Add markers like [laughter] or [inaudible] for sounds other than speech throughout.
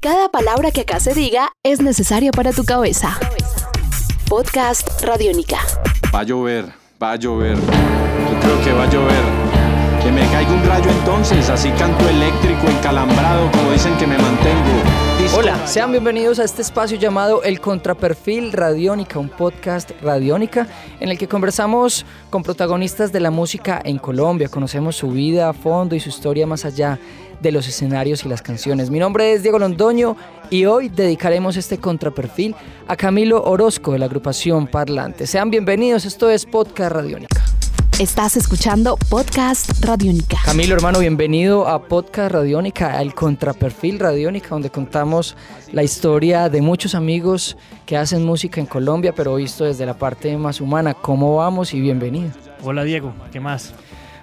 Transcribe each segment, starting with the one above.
Cada palabra que acá se diga es necesaria para tu cabeza. Podcast Radiónica. Va a llover, va a llover. Yo creo que va a llover. Que me caiga un rayo entonces, así canto eléctrico, encalambrado, como dicen que me mantengo. Disco Hola, sean bienvenidos a este espacio llamado El Contraperfil Radiónica, un podcast Radiónica en el que conversamos con protagonistas de la música en Colombia, conocemos su vida a fondo y su historia más allá de los escenarios y las canciones. Mi nombre es Diego Londoño y hoy dedicaremos este contraperfil a Camilo Orozco de la agrupación Parlante. Sean bienvenidos, esto es Podcast Radiónica. Estás escuchando Podcast Radiónica. Camilo, hermano, bienvenido a Podcast Radiónica, al Contraperfil Radiónica, donde contamos la historia de muchos amigos que hacen música en Colombia, pero visto desde la parte más humana. ¿Cómo vamos y bienvenido? Hola Diego, ¿qué más?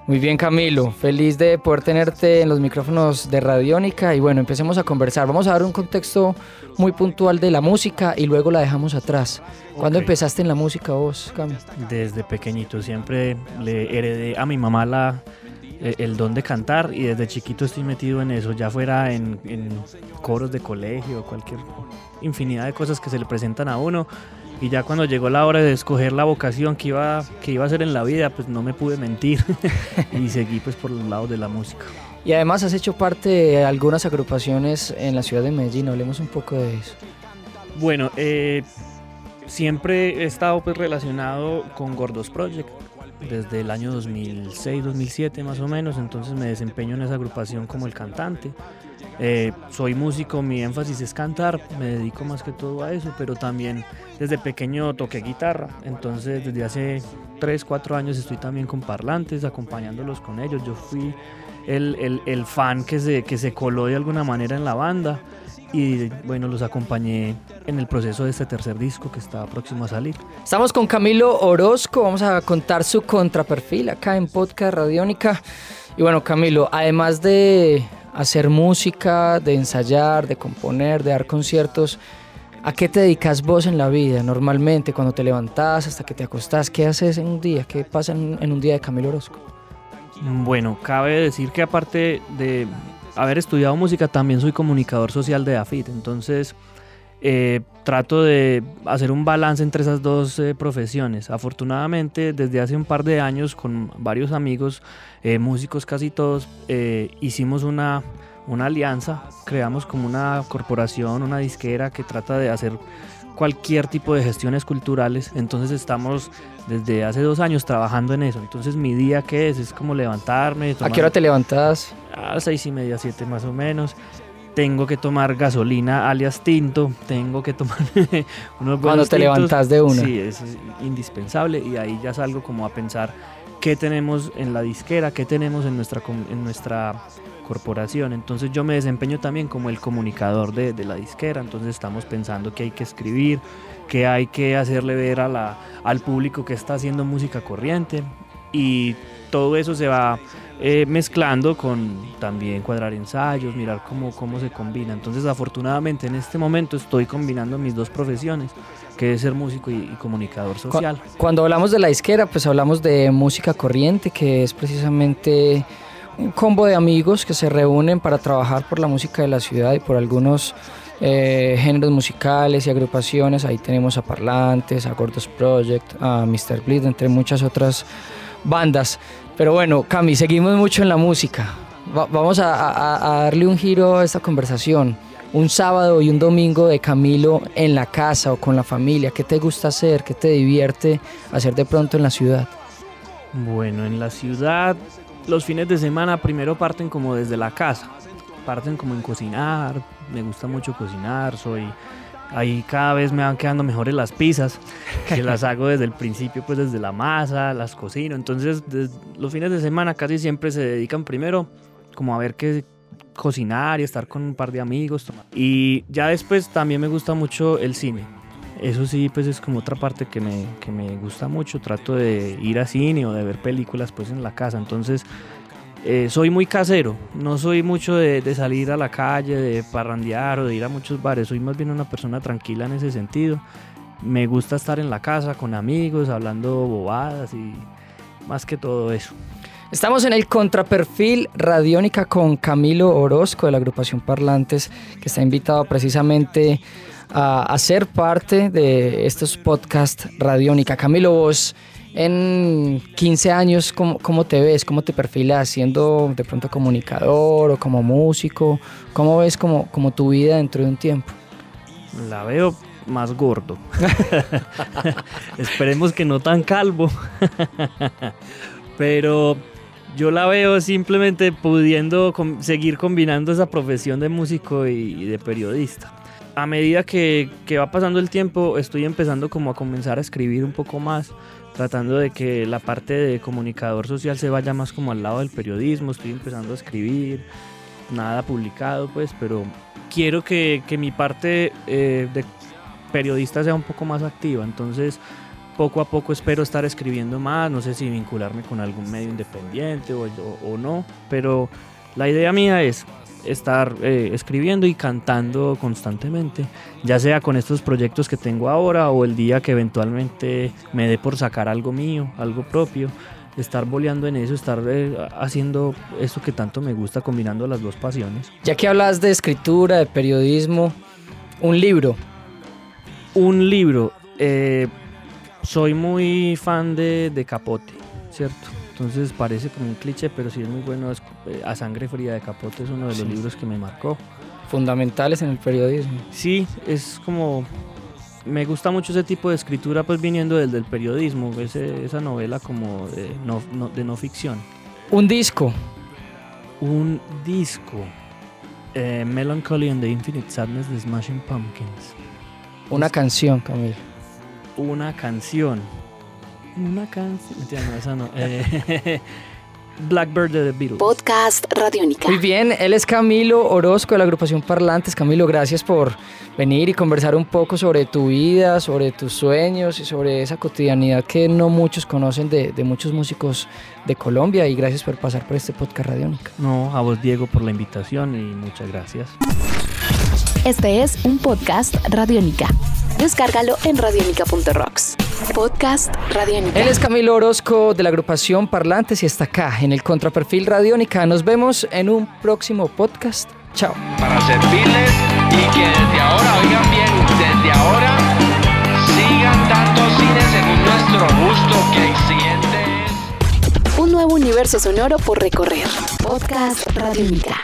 Muy bien, Camilo. Feliz de poder tenerte en los micrófonos de Radiónica. Y bueno, empecemos a conversar. Vamos a dar un contexto muy puntual de la música y luego la dejamos atrás. ¿Cuándo Ok. empezaste en la música vos, Camilo? Desde pequeñito siempre le heredé a mi mamá la, eh, el don de cantar y desde chiquito estoy metido en eso, ya fuera en, en coros de colegio, cualquier infinidad de cosas que se le presentan a uno. Y ya cuando llegó la hora de escoger la vocación que iba, que iba a hacer en la vida, pues no me pude mentir [laughs] y seguí pues por los lados de la música. Y además has hecho parte de algunas agrupaciones en la ciudad de Medellín. Hablemos un poco de eso. Bueno, eh, siempre he estado pues relacionado con Gordos Project desde el año 2006-2007 más o menos, entonces me desempeño en esa agrupación como el cantante. Eh, soy músico, mi énfasis es cantar, me dedico más que todo a eso, pero también desde pequeño toqué guitarra, entonces desde hace 3, 4 años estoy también con parlantes, acompañándolos con ellos. Yo fui el, el- el fan que se, que se coló de alguna manera en la banda y bueno, los acompañé en el proceso de este tercer disco que está próximo a salir. Estamos con Camilo Orozco, vamos a contar su contraperfil acá en Podcast Radiónica. Y bueno, Camilo, además de hacer música, de ensayar, de componer, de dar conciertos, ¿a qué te dedicas vos en la vida normalmente? Cuando te levantás, hasta que te acostás, ¿qué haces en un día? ¿Qué pasa en, un día de Camilo Orozco? Bueno, cabe decir que aparte de haber estudiado música, también soy comunicador social de AFIT, entonces eh, trato de hacer un balance entre esas dos eh, profesiones. Afortunadamente, desde hace un par de años, con varios amigos, eh, músicos casi todos, eh, hicimos una, una alianza, creamos como una corporación, una disquera que trata de hacer cualquier tipo de gestiones culturales. Entonces estamos desde hace dos años trabajando en eso. Entonces mi día que es es como levantarme. ¿A tomar- qué hora te levantás? a seis y media, siete más o menos. Tengo que tomar gasolina alias tinto, tengo que tomar [laughs] unos Cuando buenos te tintos. levantas de una. Sí, es indispensable y ahí ya salgo como a pensar qué tenemos en la disquera, qué tenemos en nuestra, en nuestra corporación. Entonces yo me desempeño también como el comunicador de, de la disquera, entonces estamos pensando que hay que escribir, que hay que hacerle ver a la, al público que está haciendo música corriente y todo eso se va eh, mezclando con también cuadrar ensayos, mirar cómo, cómo se combina. Entonces, afortunadamente, en este momento estoy combinando mis dos profesiones, que es ser músico y, y comunicador social. Cuando hablamos de la disquera, pues hablamos de música corriente, que es precisamente un combo de amigos que se reúnen para trabajar por la música de la ciudad y por algunos eh, géneros musicales y agrupaciones. Ahí tenemos a Parlantes, a Gordos Project, a Mr. Bleed, entre muchas otras bandas. Pero bueno, Cami, seguimos mucho en la música. Va- vamos a, a- a darle un giro a esta conversación. Un sábado y un domingo de Camilo en la casa o con la familia. ¿Qué te gusta hacer? ¿Qué te divierte hacer de pronto en la ciudad? Bueno, en la ciudad los fines de semana primero parten como desde la casa, parten como en cocinar, me gusta mucho cocinar, soy ahí cada vez me van quedando mejores las pizzas, que las [laughs] hago desde el principio, pues desde la masa, las cocino, entonces los fines de semana casi siempre se dedican primero como a ver qué cocinar y estar con un par de amigos. tomar- Y ya después también me gusta mucho el cine. Eso sí, pues es como otra parte que me, que me gusta mucho. Trato de ir a cine o de ver películas pues en la casa. Entonces, eh, soy muy casero. No soy mucho de, salir a la calle, de parrandear o de ir a muchos bares. Soy más bien una persona tranquila en ese sentido. Me gusta estar en la casa con amigos, hablando bobadas y más que todo eso. Estamos en el contraperfil Radiónica con Camilo Orozco de la agrupación Parlantes, que está invitado precisamente a, ser parte de estos podcasts Radiónica. Camilo, vos en 15 años, ¿cómo, ¿cómo, te ves? ¿Cómo te perfilas? ¿Siendo de pronto comunicador o como músico? ¿Cómo ves como, como tu vida dentro de un tiempo? La veo más gordo. [laughs] Esperemos que no tan calvo. [laughs] Pero yo la veo simplemente pudiendo seguir combinando esa profesión de músico y, de periodista. A medida que, va pasando el tiempo, estoy empezando como a comenzar a escribir un poco más, tratando de que la parte de comunicador social se vaya más como al lado del periodismo. Estoy empezando a escribir, nada publicado pues, pero quiero que, mi parte eh, de periodista sea un poco más activa. Entonces poco a poco espero estar escribiendo más, no sé si vincularme con algún medio independiente o, no, pero la idea mía es estar eh, escribiendo y cantando constantemente, ya sea con estos proyectos que tengo ahora o el día que eventualmente me dé por sacar algo mío, algo propio, estar boleando en eso, estar eh, haciendo eso que tanto me gusta, combinando las dos pasiones. Ya que hablas de escritura, de periodismo, un libro. Un libro. Eh, soy muy fan de, Capote, ¿cierto? Entonces parece como un cliché, pero sí es muy bueno. Eh, a Sangre Fría de Capote es uno de los libros que me marcó. Fundamentales en el periodismo. Sí, es como... Me gusta mucho ese tipo de escritura, pues viniendo del, del periodismo, esa novela como de no, de no ficción. Un disco. Un disco. Eh, Melancholy and the Infinite Sadness de Smashing Pumpkins. Una canción, Camilo una canción. Una canción. No, esa no. Eh, [laughs] Blackbird de The Beatles. Podcast Radiónica. Muy bien, él es Camilo Orozco de la agrupación Parlantes. Camilo, gracias por venir y conversar un poco sobre tu vida, sobre tus sueños y sobre esa cotidianidad que no muchos conocen de, de muchos músicos de Colombia. Y gracias por pasar por este podcast Radiónica. No, a vos, Diego, por la invitación y muchas gracias. Este es un podcast Radiónica. Descárgalo en radionica.rocks. Podcast Radiónica. Él es Camilo Orozco de la agrupación Parlantes y está acá en el Contraperfil Radiónica. Nos vemos en un próximo podcast. Chao. Para servirles y que desde ahora, oigan bien, desde ahora sigan dando cine según nuestro gusto, que el siguiente es... Un nuevo universo sonoro por recorrer. Podcast Radiónica.